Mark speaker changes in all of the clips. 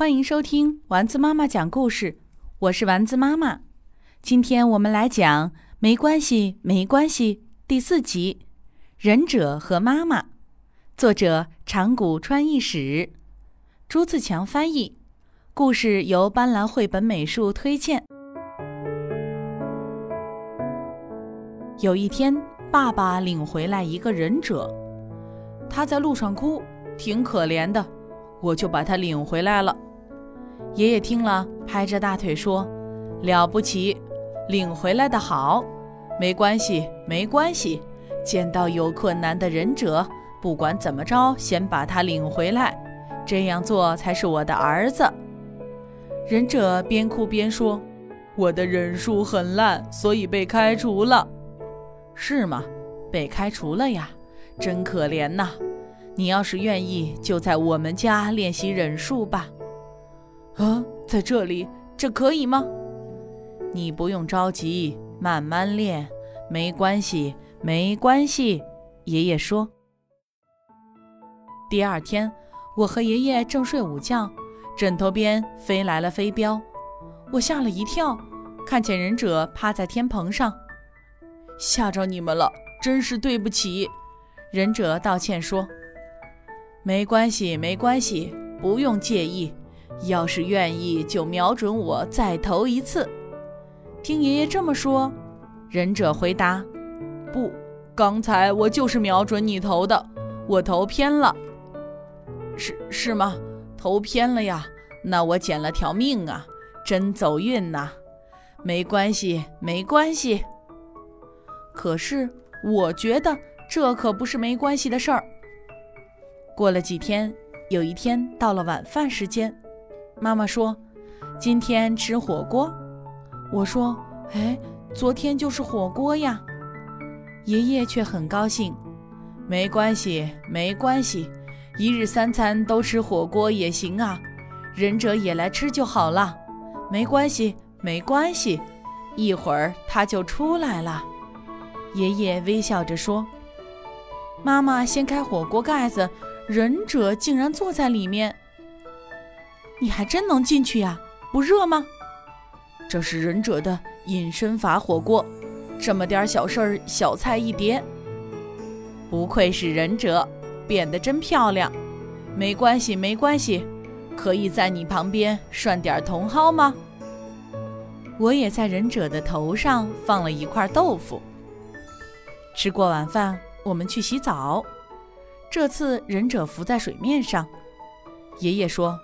Speaker 1: 欢迎收听丸子妈妈讲故事，我是丸子妈妈。今天我们来讲《没关系，没关系》第四集《忍者和妈妈》，作者长谷川义史，朱自强翻译，故事由斑斓绘本美术推荐。有一天，爸爸领回来一个忍者，他在路上哭，挺可怜的，我就把他领回来了。爷爷听了，拍着大腿说：“了不起，领回来的好，没关系，没关系。见到有困难的忍者，不管怎么着，先把他领回来，这样做才是我的儿子。”忍者边哭边说：“我的忍术很烂，所以被开除了。”是吗？被开除了呀，真可怜呐！你要是愿意，就在我们家练习忍术吧。啊，在这里，这可以吗？你不用着急，慢慢练，没关系，没关系。爷爷说。第二天，我和爷爷正睡午觉，枕头边飞来了飞镖，我吓了一跳，看见忍者趴在天棚上，吓着你们了，真是对不起。忍者道歉说：“没关系，没关系，不用介意。”要是愿意，就瞄准我再投一次。听爷爷这么说，忍者回答：“不，刚才我就是瞄准你投的，我投偏了。是是吗？投偏了呀？那我捡了条命啊，真走运呐！没关系，没关系。可是我觉得这可不是没关系的事儿。过了几天，有一天到了晚饭时间。妈妈说：“今天吃火锅。”我说：“哎，昨天就是火锅呀。”爷爷却很高兴：“没关系，没关系，一日三餐都吃火锅也行啊。忍者也来吃就好了，没关系，没关系，一会儿他就出来了。”爷爷微笑着说：“妈妈掀开火锅盖子，忍者竟然坐在里面。”你还真能进去呀？不热吗？这是忍者的隐身法火锅，这么点小事儿，小菜一碟。不愧是忍者，变得真漂亮。没关系，没关系，可以在你旁边涮点茼蒿吗？我也在忍者的头上放了一块豆腐。吃过晚饭，我们去洗澡。这次忍者浮在水面上。爷爷说。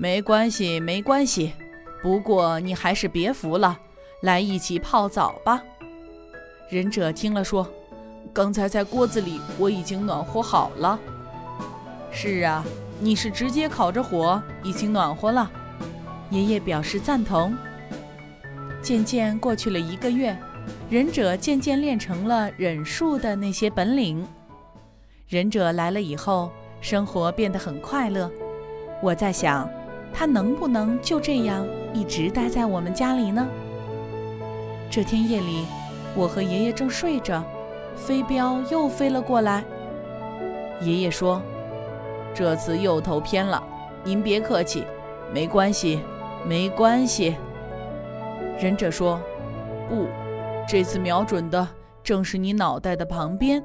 Speaker 1: 没关系，没关系。不过你还是别浮了，来一起泡澡吧。忍者听了说：“刚才在锅子里我已经暖和好了。”是啊，你是直接烤着火，已经暖和了。爷爷表示赞同。渐渐过去了一个月，忍者渐渐练成了忍术的那些本领。忍者来了以后，生活变得很快乐。我在想。他能不能就这样一直待在我们家里呢？这天夜里，我和爷爷正睡着，飞镖又飞了过来。爷爷说：“这次又投偏了，您别客气，没关系，没关系。”忍者说：“不，这次瞄准的正是你脑袋的旁边。”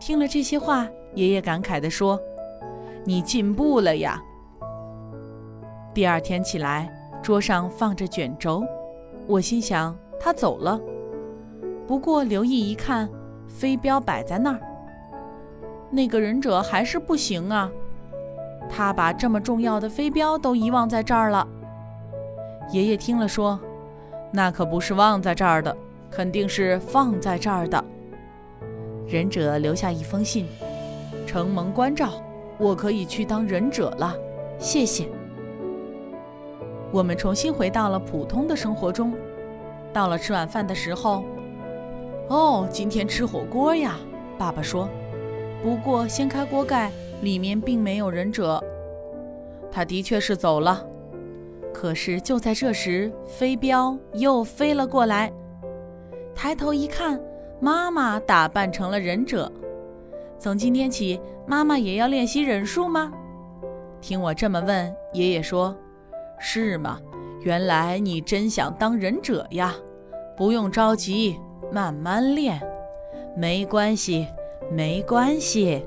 Speaker 1: 听了这些话，爷爷感慨地说：“你进步了呀。”第二天起来，桌上放着卷轴，我心想他走了。不过留意一看，飞镖摆在那儿。那个忍者还是不行啊，他把这么重要的飞镖都遗忘在这儿了。爷爷听了说：“那可不是忘在这儿的，肯定是放在这儿的。”忍者留下一封信：“承蒙关照，我可以去当忍者了，谢谢。”我们重新回到了普通的生活中。到了吃晚饭的时候，哦，今天吃火锅呀！爸爸说。不过掀开锅盖，里面并没有忍者。他的确是走了。可是就在这时，飞镖又飞了过来。抬头一看，妈妈打扮成了忍者。从今天起，妈妈也要练习忍术吗？听我这么问，爷爷说：“是吗？原来你真想当忍者呀？不用着急，慢慢练，没关系，没关系。”